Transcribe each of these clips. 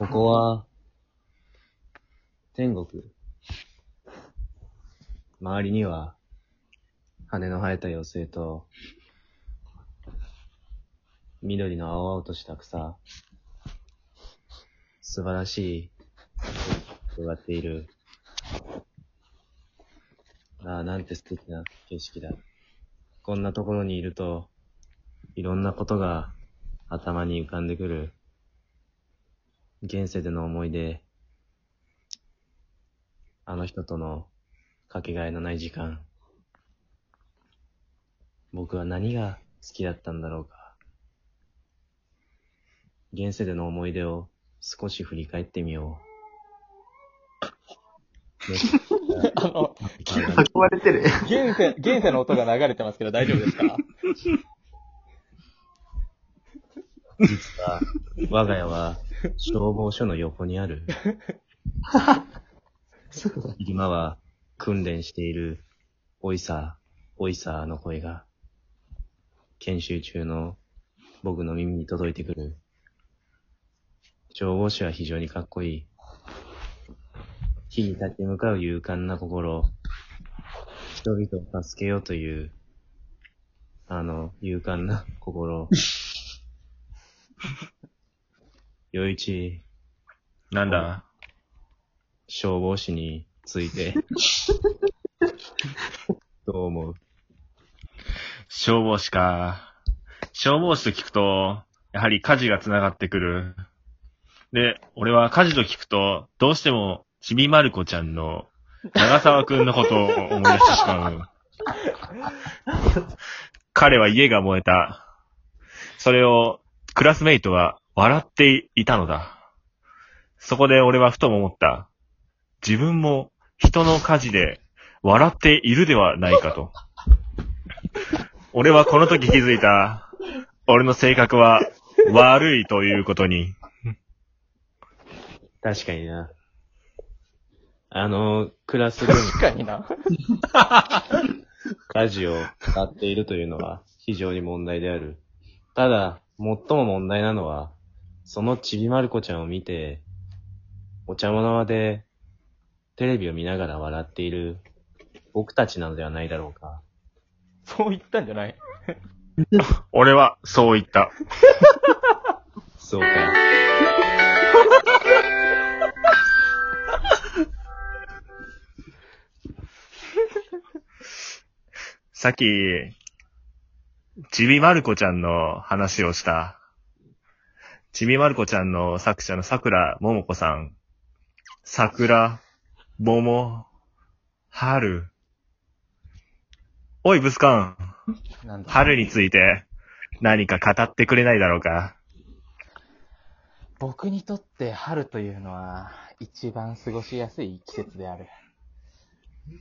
ここは、天国。周りには、羽の生えた妖精と、緑の青々とした草、素晴らしい、広がっている。ああ、なんて素敵な景色だ。こんなところにいると、いろんなことが頭に浮かんでくる。現世での思い出。あの人とのかけがえのない時間。僕は何が好きだったんだろうか。現世での思い出を少し振り返ってみよう。あの、囲まれてる。現世、現世の音が流れてますけど大丈夫ですか実は、我が家は消防署の横にある。そうだ。今は訓練している、おいさ、おいさの声が、研修中の僕の耳に届いてくる。消防士は非常にかっこいい。火に立ち向かう勇敢な心。人々を助けようという、あの、勇敢な心。よいち、なんだ？消防士について、どう思う？消防士か。消防士と聞くと、やはり火事が繋がってくる。で、俺は火事と聞くと、どうしても、ちびまる子ちゃんの、長沢くんのことを思い出してしまう。彼は家が燃えた。それを、クラスメイトは笑っていたのだ。そこで俺はふと思った。自分も人の火事で笑っているではないかと。俺はこの時気づいた。俺の性格は悪いということに。確かにな。あの、クラスルーム確かにな。火事を使っているというのは非常に問題である。ただ、最も問題なのは、そのちびまる子ちゃんを見て、お茶の間でテレビを見ながら笑っている僕たちなのではないだろうか。そう言ったんじゃない？俺はそう言った。そうか。さっき、ちびまる子ちゃんの話をした。ちびまる子ちゃんの作者の桜ももこさん。桜、もも、春。おい、ブスカン。春について何か語ってくれないだろうか。僕にとって春というのは一番過ごしやすい季節である。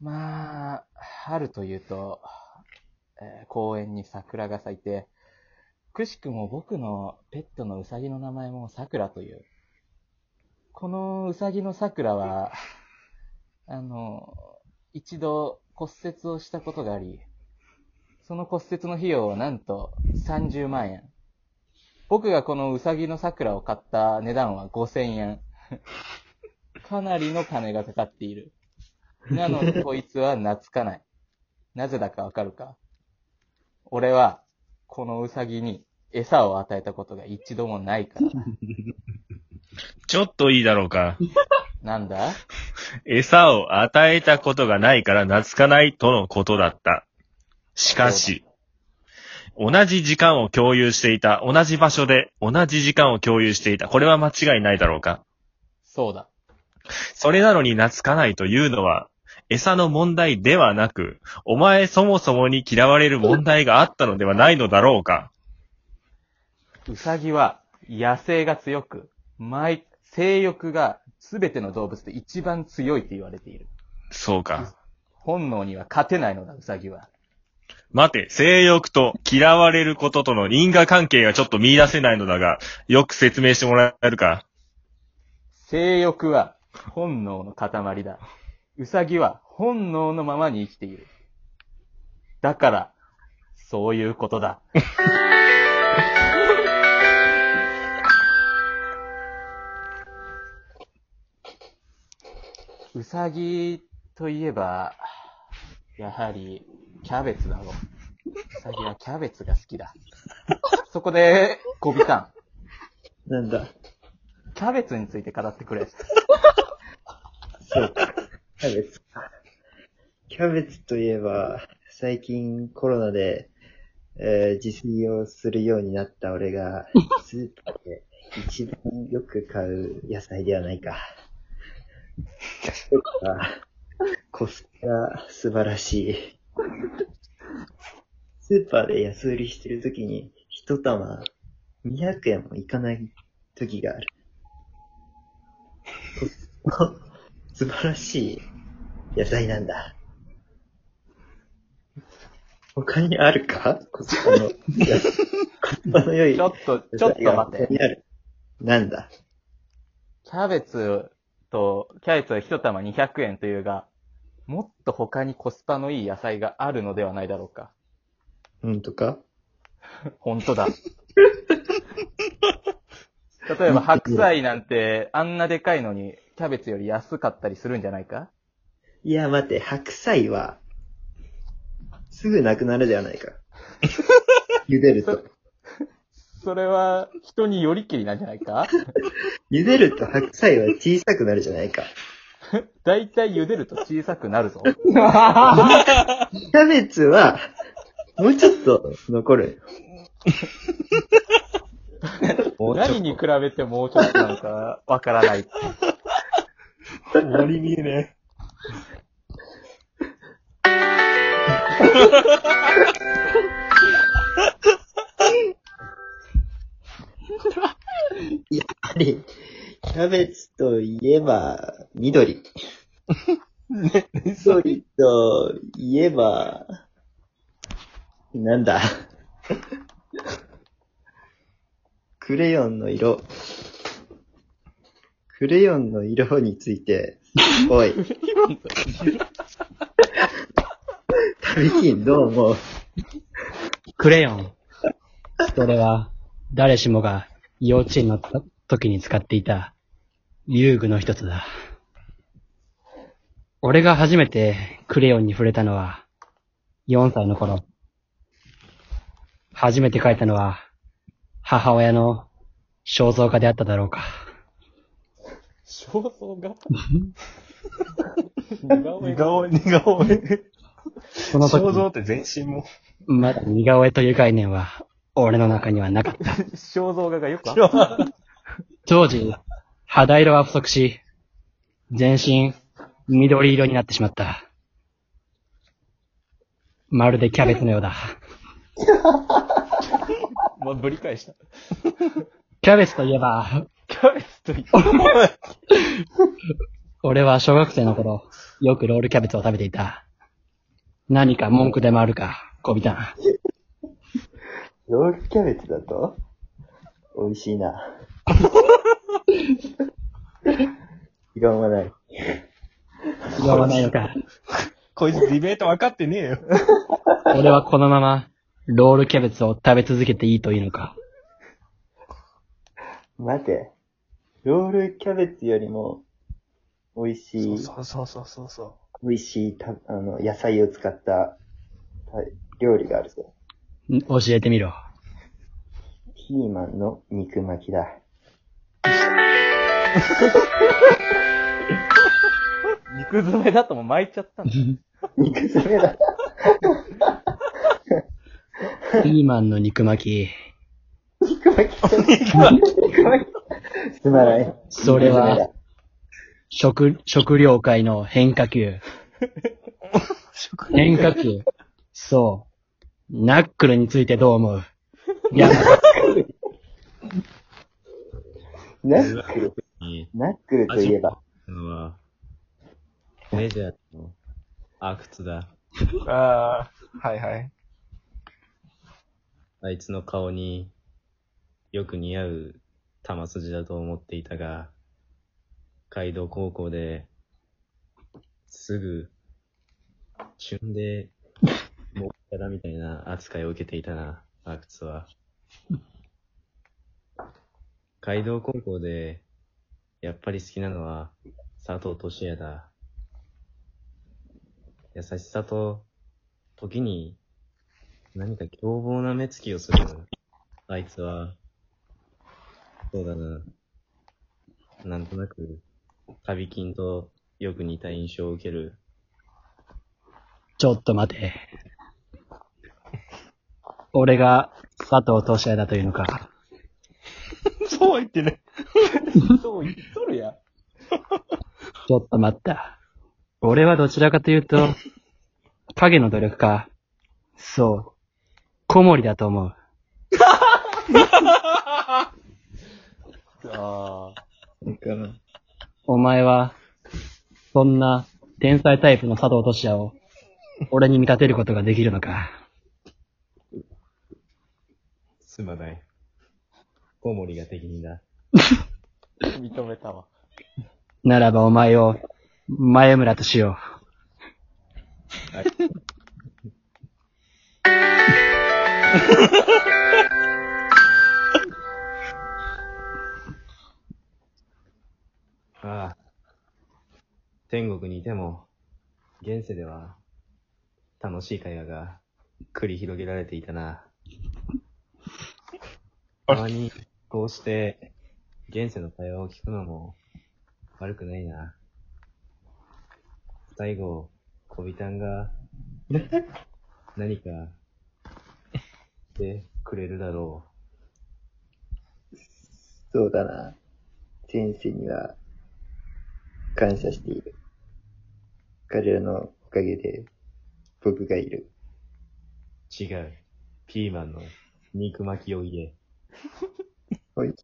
まあ、春というと、えー公園に桜が咲いて、くしくも僕のペットのウサギの名前も桜という。このウサギの桜は、あの、一度骨折をしたことがあり、その骨折の費用はなんと30万円。僕がこのウサギの桜を買った値段は5000円。かなりの金がかかっている。なのにこいつは懐かない。なぜだかわかるか？俺は、このウサギに餌を与えたことが一度もないからだ。ちょっといいだろうか。なんだ？餌を与えたことがないから懐かないとのことだった。しかし、同じ時間を共有していた、同じ場所で同じ時間を共有していた。これは間違いないだろうか。そうだ。それなのに懐かないというのは、餌の問題ではなく、お前そもそもに嫌われる問題があったのではないのだろうか。ウサギは野生が強く、毎、性欲が全ての動物で一番強いと言われている。そうか。本能には勝てないのだ、ウサギは。待て、性欲と嫌われることとの因果関係がちょっと見出せないのだが、よく説明してもらえるか。性欲は本能の塊だ。ウサギは本能のままに生きている。だから、そういうことだ。うさぎといえば、やはり、キャベツだろう。うさぎはキャベツが好きだ。そこで、ゴビタン、なんだ。キャベツについて語ってくれ。そうか。キャベツか。キャベツといえば、最近コロナで、えー自炊をするようになった俺が、スーパーで一番よく買う野菜ではないか。コスパが素晴らしい。スーパーで安売りしてるときに、一玉200円もいかない時がある。素晴らしい野菜なんだ。他にあるか？コスパの、コスパの良いちょっと、ちょっと待っ他て。にある。なんだ？キャベツと、キャベツは一玉200円というが、もっと他にコスパのいい野菜があるのではないだろうか。本当か？本当だ。例えば白菜なんてあんなでかいのにキャベツより安かったりするんじゃないか？いや、待て、白菜は、すぐなくなるではないか。茹でると。それは人によりきりなんじゃないか？茹でると白菜は小さくなるじゃないか。だいたい茹でると小さくなるぞ。キャベツは、もうちょっと残る。何に比べてもうちょっとなのかわからない。終わり見えね やはり、キャベツといえば、緑。緑といえば、なんだ？クレヨンの色。クレヨンの色について、おい、旅金どう思う？クレヨン。それは、誰しもが幼稚園の時に使っていた遊具の一つだ。俺が初めてクレヨンに触れたのは4歳の頃。初めて描いたのは母親の肖像画であっただろうか。肖像画似え。顔絵似顔絵、似顔絵。その時、肖像って全身も。まだ似顔絵という概念は俺の中にはなかった。肖像画がよくあった。当時、肌色は不足し、全身緑色になってしまった。まるでキャベツのようだ。まあ、ぶり返した。キャベツといえば、俺は小学生の頃、よくロールキャベツを食べていた。何か文句でもあるか、小ビタン。ロールキャベツだと？美味しいな。異論はない。違わないのか。こいつディベート分かってねえよ。俺はこのまま、ロールキャベツを食べ続けていいというのか。待て。ロールキャベツよりも、美味しい、そうそうそうそうそ美味しいた、あの、野菜を使った、た料理があるぞ。ん教えてみろ。ピーマンの肉巻きだ。肉詰めだともう巻いちゃったんだ。肉詰めだ。ピーマンの肉巻き。肉巻き。肉巻き。すまない。それは食、食料界の変化球。変化球。そう。ナックルについてどう思う？いや、ナックル、にナックルといえば、メジャーの阿久津だ。う。ああ、はいはい。あいつの顔によく似合う玉筋だと思っていたが、街道高校ですぐ、旬で、もっキャラみたいな扱いを受けていたな、阿久津は。街道高校で、やっぱり好きなのは、佐藤俊也だ。優しさと、時に、何か凶暴な目つきをする。あいつは、そうだな。なんとなく、旅金とよく似た印象を受ける。ちょっと待て。俺が佐藤俊也だというのか。そうは言ってね。そう言っとるやん。ちょっと待った。俺はどちらかというと、影の努力家。そう。小森だと思う。ああ。かな。お前は、そんな天才タイプの佐藤俊也を、俺に見立てることができるのか。すまない。コウモリが適任だ。認めたわ。ならばお前を、前村としよ ああ。天国にいても、現世では、楽しい会話が繰り広げられていたな。たまに、こうして、現世の会話を聞くのも、悪くないな。最後、小ビタンが、何か、してくれるだろそうだな。先生には感謝している。彼らのおかげで僕がいる。う。違う。ピーマンの肉巻きを言え。ほい。